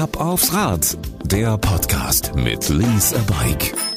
Ab aufs Rad, der Podcast mit Lease a Bike.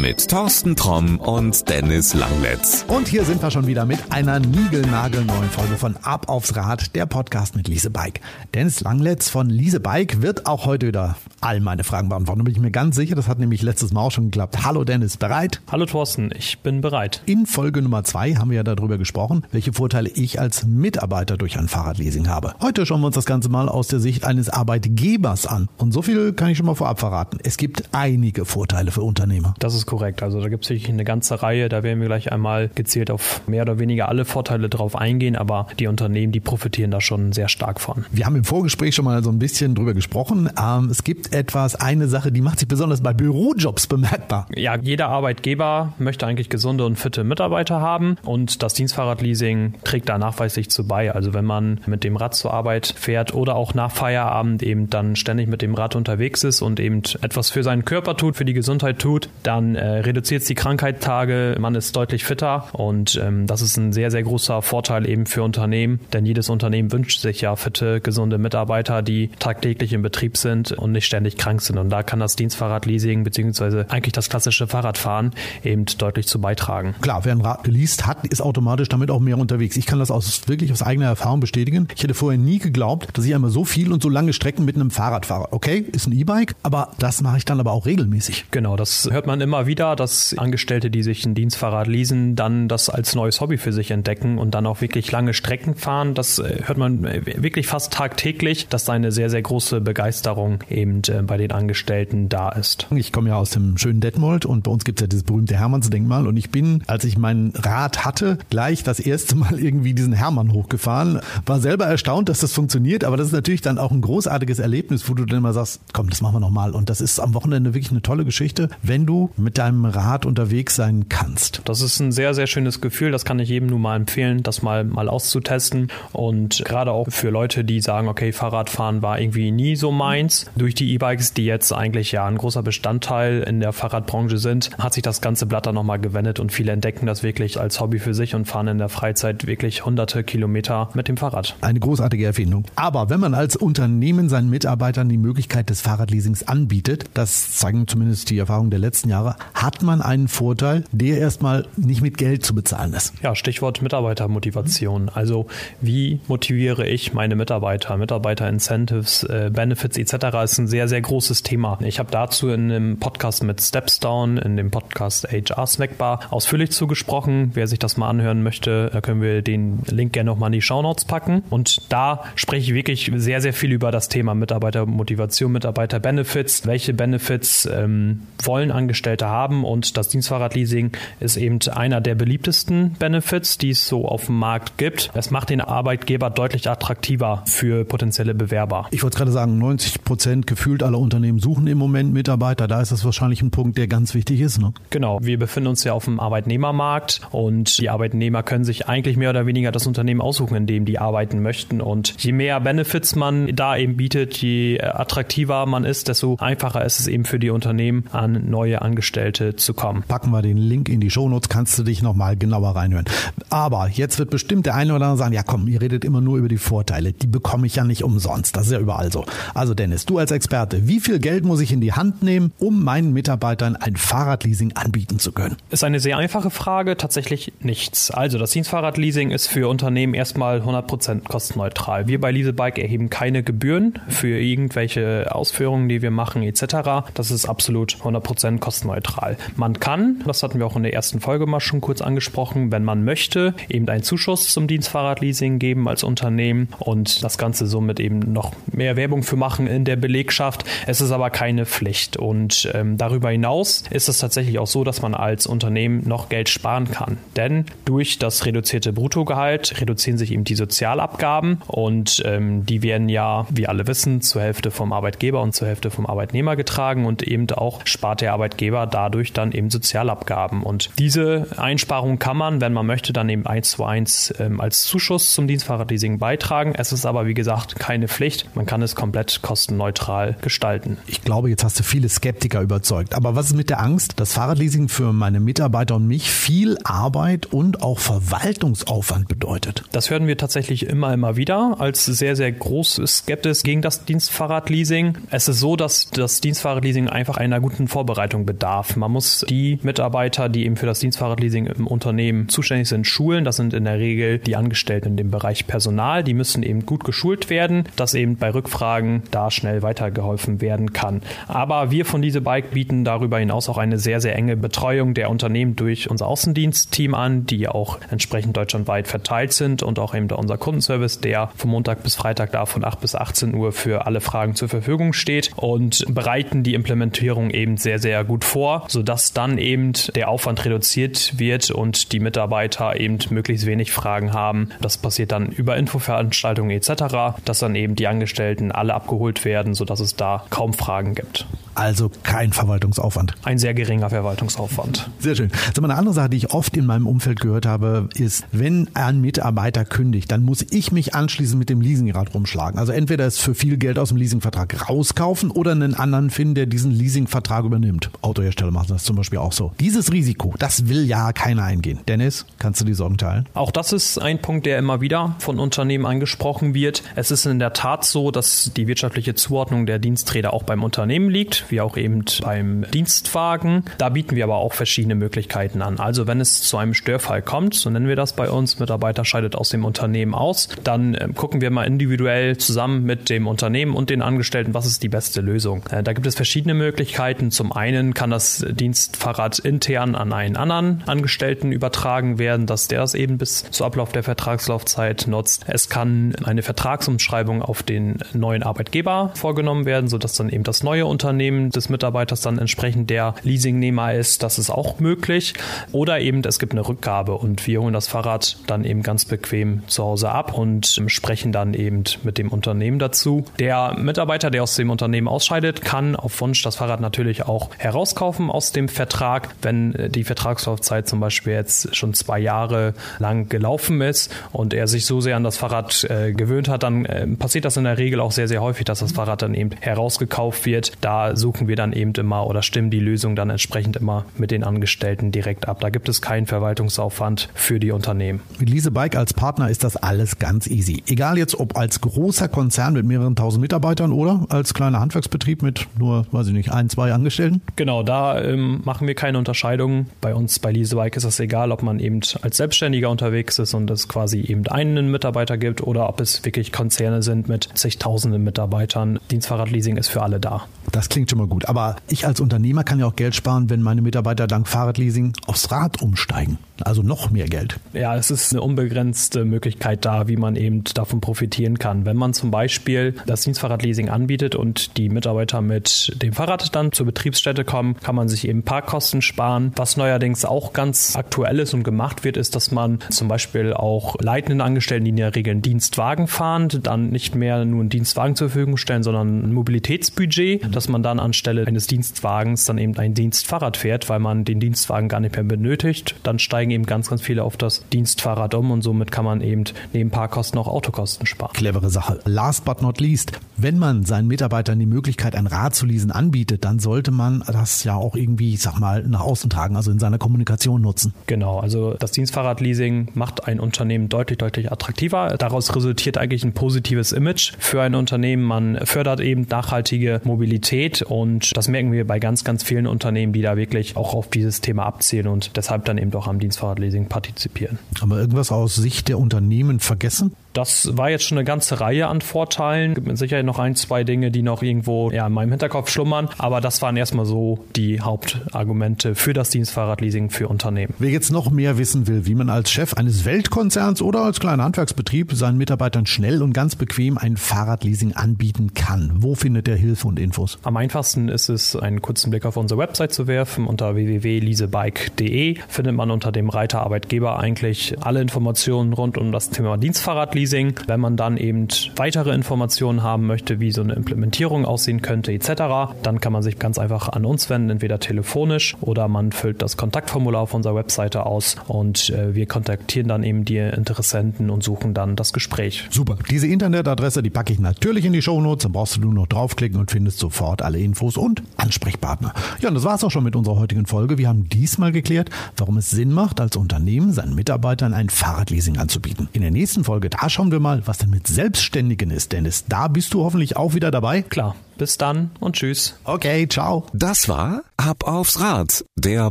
Mit Thorsten Tromm und Dennis Langletz. Und hier sind wir schon wieder mit einer niegelnagelneuen Folge von Ab aufs Rad, der Podcast mit Lise Bike. Dennis Langletz von Lise Bike wird auch heute wieder all meine Fragen beantworten. Da bin ich mir ganz sicher, das hat nämlich letztes Mal auch schon geklappt. Hallo Dennis, bereit? Hallo Thorsten, ich bin bereit. In Folge Nummer zwei haben wir ja darüber gesprochen, welche Vorteile ich als Mitarbeiter durch ein Fahrradleasing habe. Heute schauen wir uns das Ganze mal aus der Sicht eines Arbeitgebers an. Und so viel kann ich schon mal vorab verraten. Es gibt einige Vorteile für Unternehmer. Das ist korrekt. Also da gibt es wirklich eine ganze Reihe. Da werden wir gleich einmal gezielt auf mehr oder weniger alle Vorteile drauf eingehen. Aber die Unternehmen, die profitieren da schon sehr stark von. Wir haben im Vorgespräch schon mal so ein bisschen drüber gesprochen. Ähm, es gibt etwas, eine Sache, die macht sich besonders bei Bürojobs bemerkbar. Ja, jeder Arbeitgeber möchte eigentlich gesunde und fitte Mitarbeiter haben. Und das Dienstfahrradleasing trägt da nachweislich zu bei. Also wenn man mit dem Rad zur Arbeit fährt oder auch nach Feierabend eben dann ständig mit dem Rad unterwegs ist und eben etwas für seinen Körper tut, für die Gesundheit tut, dann äh, reduziert es die Krankheitstage, man ist deutlich fitter und ähm, das ist ein sehr, sehr großer Vorteil eben für Unternehmen, denn jedes Unternehmen wünscht sich ja fitte, gesunde Mitarbeiter, die tagtäglich im Betrieb sind und nicht ständig krank sind und da kann das Dienstfahrradleasing beziehungsweise eigentlich das klassische Fahrradfahren eben deutlich zu beitragen. Klar, wer ein Rad geleast hat, ist automatisch damit auch mehr unterwegs. Ich kann das aus, wirklich aus eigener Erfahrung bestätigen. Ich hätte vorher nie geglaubt, dass ich einmal so viel und so lange Strecken mit einem Fahrrad fahre. Okay, ist ein E-Bike, aber das mache ich dann aber auch regelmäßig. Genau, das hört man immer wieder, dass Angestellte, die sich ein Dienstfahrrad leasen, dann das als neues Hobby für sich entdecken und dann auch wirklich lange Strecken fahren. Das äh, hört man äh, wirklich fast tagtäglich, dass da eine sehr, sehr große Begeisterung eben äh, bei den Angestellten da ist. Ich komme ja aus dem schönen Detmold und bei uns gibt es ja dieses berühmte Hermannsdenkmal und ich bin, als ich mein Rad hatte, gleich das erste Mal irgendwie diesen Hermann hochgefahren. War selber erstaunt, dass das funktioniert, aber das ist natürlich dann auch ein großartiges Erlebnis, wo du dann mal sagst, komm, das machen wir nochmal. Und das ist am Wochenende wirklich eine tolle Geschichte, wenn du mit deinem Rad unterwegs sein kannst. Das ist ein sehr, sehr schönes Gefühl. Das kann ich jedem nur mal empfehlen, das mal, mal auszutesten. Und gerade auch für Leute, die sagen, okay, Fahrradfahren war irgendwie nie so meins. Durch die E-Bikes, die jetzt eigentlich ja ein großer Bestandteil in der Fahrradbranche sind, hat sich das ganze Blatt dann nochmal gewendet und viele entdecken das wirklich als Hobby für sich und fahren in der Freizeit wirklich hunderte Kilometer mit dem Fahrrad. Eine großartige Erfindung. Aber wenn man als Unternehmen seinen Mitarbeitern die Möglichkeit des Fahrradleasings anbietet, das zeigen zumindest die Erfahrungen der letzten Jahre, hat man einen Vorteil, der erstmal nicht mit Geld zu bezahlen ist. Ja, Stichwort Mitarbeitermotivation. Also wie motiviere ich meine Mitarbeiter? Mitarbeiter-Incentives, äh, Benefits etc. ist ein sehr, sehr großes Thema. Ich habe dazu in einem Podcast mit Stepstone, in dem Podcast HR Snackbar ausführlich zugesprochen. Wer sich das mal anhören möchte, da können wir den Link gerne nochmal in die Shownotes packen. Und da spreche ich wirklich sehr, sehr viel über das Thema Mitarbeitermotivation, Mitarbeiter-Benefits. Welche Benefits ähm, wollen Angestellte haben? Und das Dienstfahrradleasing ist eben einer der beliebtesten Benefits, die es so auf dem Markt gibt. Es macht den Arbeitgeber deutlich attraktiver für potenzielle Bewerber. Ich wollte gerade sagen, 90 Prozent gefühlt aller Unternehmen suchen im Moment Mitarbeiter. Da ist das wahrscheinlich ein Punkt, der ganz wichtig ist. Ne? Genau. Wir befinden uns ja auf dem Arbeitnehmermarkt und die Arbeitnehmer können sich eigentlich mehr oder weniger das Unternehmen aussuchen, in dem die arbeiten möchten. Und je mehr Benefits man da eben bietet, je attraktiver man ist, desto einfacher ist es eben für die Unternehmen, an neue Angestellte zu kommen. Packen wir den Link in die Shownotes, kannst du dich nochmal genauer reinhören. Aber jetzt wird bestimmt der eine oder andere sagen, ja komm, ihr redet immer nur über die Vorteile. Die bekomme ich ja nicht umsonst. Das ist ja überall so. Also Dennis, du als Experte, wie viel Geld muss ich in die Hand nehmen, um meinen Mitarbeitern ein Fahrradleasing anbieten zu können? Ist eine sehr einfache Frage, tatsächlich nichts. Also das Dienstfahrradleasing ist für Unternehmen erstmal 100% kostenneutral. Wir bei Leasebike erheben keine Gebühren für irgendwelche Ausführungen, die wir machen etc. Das ist absolut 100% kostenneutral. Man kann, das hatten wir auch in der ersten Folge mal schon kurz angesprochen, wenn man möchte, eben einen Zuschuss zum Dienstfahrradleasing geben als Unternehmen und das Ganze somit eben noch mehr Werbung für machen in der Belegschaft. Es ist aber keine Pflicht und ähm, darüber hinaus ist es tatsächlich auch so, dass man als Unternehmen noch Geld sparen kann. Denn durch das reduzierte Bruttogehalt reduzieren sich eben die Sozialabgaben und ähm, die werden ja, wie alle wissen, zur Hälfte vom Arbeitgeber und zur Hälfte vom Arbeitnehmer getragen und eben auch spart der Arbeitgeber dadurch dann eben Sozialabgaben. Und diese Einsparung kann man, wenn man möchte, dann eben eins zu eins ähm, als Zuschuss zum Dienstfahrradleasing beitragen. Es ist aber, wie gesagt, keine Pflicht. Man kann es komplett kostenneutral gestalten. Ich glaube, jetzt hast du viele Skeptiker überzeugt. Aber was ist mit der Angst, dass Fahrradleasing für meine Mitarbeiter und mich viel Arbeit und auch Verwaltungsaufwand bedeutet? Das hören wir tatsächlich immer, immer wieder als sehr, sehr große Skeptis gegen das Dienstfahrradleasing. Es ist so, dass das Dienstfahrradleasing einfach einer guten Vorbereitung bedarf. Man muss die Mitarbeiter, die eben für das Dienstfahrradleasing im Unternehmen zuständig sind, schulen. Das sind in der Regel die Angestellten in dem Bereich Personal. Die müssen eben gut geschult werden, dass eben bei Rückfragen da schnell weitergeholfen werden kann. Aber wir von diese Bike bieten darüber hinaus auch eine sehr, sehr enge Betreuung der Unternehmen durch unser Außendienstteam an, die auch entsprechend deutschlandweit verteilt sind und auch eben unser Kundenservice, der von Montag bis Freitag da von 8 bis 18 Uhr für alle Fragen zur Verfügung steht und bereiten die Implementierung eben sehr, sehr gut vor, sodass dann eben der Aufwand reduziert wird und die Mitarbeiter eben möglichst wenig Fragen haben. Das passiert dann über Infoveranstaltungen etc., dass dann eben die Angestellten alle abgeholt werden, sodass es da kaum Fragen gibt. Also kein Verwaltungsaufwand. Ein sehr geringer Verwaltungsaufwand. Sehr schön. Also eine andere Sache, die ich oft in meinem Umfeld gehört habe, ist, wenn ein Mitarbeiter kündigt, dann muss ich mich anschließend mit dem Leasingrad rumschlagen. Also entweder es für viel Geld aus dem Leasingvertrag rauskaufen oder einen anderen finden, der diesen Leasingvertrag übernimmt. Autohersteller machen das zum Beispiel auch so. Dieses Risiko, das will ja keiner eingehen. Dennis, kannst du die Sorgen teilen? Auch das ist ein Punkt, der immer wieder von Unternehmen angesprochen wird. Es ist in der Tat so, dass die wirtschaftliche Zuordnung der Diensträder auch beim Unternehmen liegt wie auch eben beim Dienstwagen. Da bieten wir aber auch verschiedene Möglichkeiten an. Also wenn es zu einem Störfall kommt, so nennen wir das bei uns, Mitarbeiter scheidet aus dem Unternehmen aus, dann äh, gucken wir mal individuell zusammen mit dem Unternehmen und den Angestellten, was ist die beste Lösung. Äh, da gibt es verschiedene Möglichkeiten. Zum einen kann das Dienstfahrrad intern an einen anderen Angestellten übertragen werden, dass der das eben bis zu Ablauf der Vertragslaufzeit nutzt. Es kann eine Vertragsumschreibung auf den neuen Arbeitgeber vorgenommen werden, sodass dann eben das neue Unternehmen Unternehmen des Mitarbeiters dann entsprechend der Leasingnehmer ist, das ist auch möglich. Oder eben es gibt eine Rückgabe und wir holen das Fahrrad dann eben ganz bequem zu Hause ab und sprechen dann eben mit dem Unternehmen dazu. Der Mitarbeiter, der aus dem Unternehmen ausscheidet, kann auf Wunsch das Fahrrad natürlich auch herauskaufen aus dem Vertrag, wenn die Vertragslaufzeit zum Beispiel jetzt schon zwei Jahre lang gelaufen ist und er sich so sehr an das Fahrrad äh, gewöhnt hat, dann äh, passiert das in der Regel auch sehr, sehr häufig, dass das Fahrrad dann eben herausgekauft wird. Da suchen wir dann eben immer oder stimmen die Lösung dann entsprechend immer mit den Angestellten direkt ab. Da gibt es keinen Verwaltungsaufwand für die Unternehmen. Mit Lease Bike als Partner ist das alles ganz easy. Egal jetzt ob als großer Konzern mit mehreren tausend Mitarbeitern oder als kleiner Handwerksbetrieb mit nur, weiß ich nicht, ein, zwei Angestellten. Genau, da ähm, machen wir keine Unterscheidung. Bei uns bei Lease Bike ist es egal, ob man eben als Selbstständiger unterwegs ist und es quasi eben einen Mitarbeiter gibt oder ob es wirklich Konzerne sind mit zigtausenden Mitarbeitern. Dienstfahrradleasing ist für alle da. Das klingt schon mal gut. Aber ich als Unternehmer kann ja auch Geld sparen, wenn meine Mitarbeiter dank Fahrradleasing aufs Rad umsteigen. Also noch mehr Geld. Ja, es ist eine unbegrenzte Möglichkeit da, wie man eben davon profitieren kann. Wenn man zum Beispiel das Dienstfahrradleasing anbietet und die Mitarbeiter mit dem Fahrrad dann zur Betriebsstätte kommen, kann man sich eben Parkkosten sparen. Was neuerdings auch ganz aktuell ist und gemacht wird, ist, dass man zum Beispiel auch leitenden Angestellten, die in der Regel einen Dienstwagen fahren, dann nicht mehr nur einen Dienstwagen zur Verfügung stellen, sondern ein Mobilitätsbudget, dass man dann anstelle eines Dienstwagens dann eben ein Dienstfahrrad fährt, weil man den Dienstwagen gar nicht mehr benötigt. Dann steigen eben ganz, ganz viele auf das Dienstfahrrad um und somit kann man eben neben Parkkosten auch Autokosten sparen. Clevere Sache. Last but not least, wenn man seinen Mitarbeitern die Möglichkeit, ein Rad zu leasen anbietet, dann sollte man das ja auch irgendwie, ich sag mal, nach außen tragen, also in seiner Kommunikation nutzen. Genau, also das Dienstfahrradleasing macht ein Unternehmen deutlich, deutlich attraktiver. Daraus resultiert eigentlich ein positives Image für ein Unternehmen. Man fördert eben nachhaltige Mobilität und das merken wir bei ganz, ganz vielen Unternehmen, die da wirklich auch auf dieses Thema abzielen und deshalb dann eben auch am Dienstfahrradleasing partizipieren. Haben wir irgendwas aus Sicht der Unternehmen vergessen? Das war jetzt schon eine ganze Reihe an Vorteilen. Gibt mit Sicherheit noch ein, zwei Dinge, die noch irgendwo ja, in meinem Hinterkopf schlummern. Aber das waren erstmal so die Hauptargumente für das Dienstfahrradleasing für Unternehmen. Wer jetzt noch mehr wissen will, wie man als Chef eines Weltkonzerns oder als kleiner Handwerksbetrieb seinen Mitarbeitern schnell und ganz bequem ein Fahrradleasing anbieten kann, wo findet er Hilfe und Infos? Am einfachsten ist es, einen kurzen Blick auf unsere Website zu werfen. Unter www.leasebike.de findet man unter dem Reiter Arbeitgeber eigentlich alle Informationen rund um das Thema Dienstfahrradleasing Fahrradleasing. Wenn man dann eben weitere Informationen haben möchte, wie so eine Implementierung aussehen könnte etc., dann kann man sich ganz einfach an uns wenden, entweder telefonisch oder man füllt das Kontaktformular auf unserer Webseite aus und äh, wir kontaktieren dann eben die Interessenten und suchen dann das Gespräch. Super. Diese Internetadresse, die packe ich natürlich in die Shownotes, dann brauchst du nur noch draufklicken und findest sofort alle Infos und Ansprechpartner. Ja, und das war's auch schon mit unserer heutigen Folge. Wir haben diesmal geklärt, warum es Sinn macht, als Unternehmen seinen Mitarbeitern ein Fahrradleasing anzubieten. In der nächsten Folge, da schauen wir mal, was denn mit Selbstständigen ist. Dennis, da bist du hoffentlich auch wieder dabei. Klar. Bis dann und tschüss. Okay, ciao. Das war Ab aufs Rad, der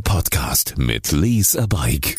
Podcast mit Lease a Bike.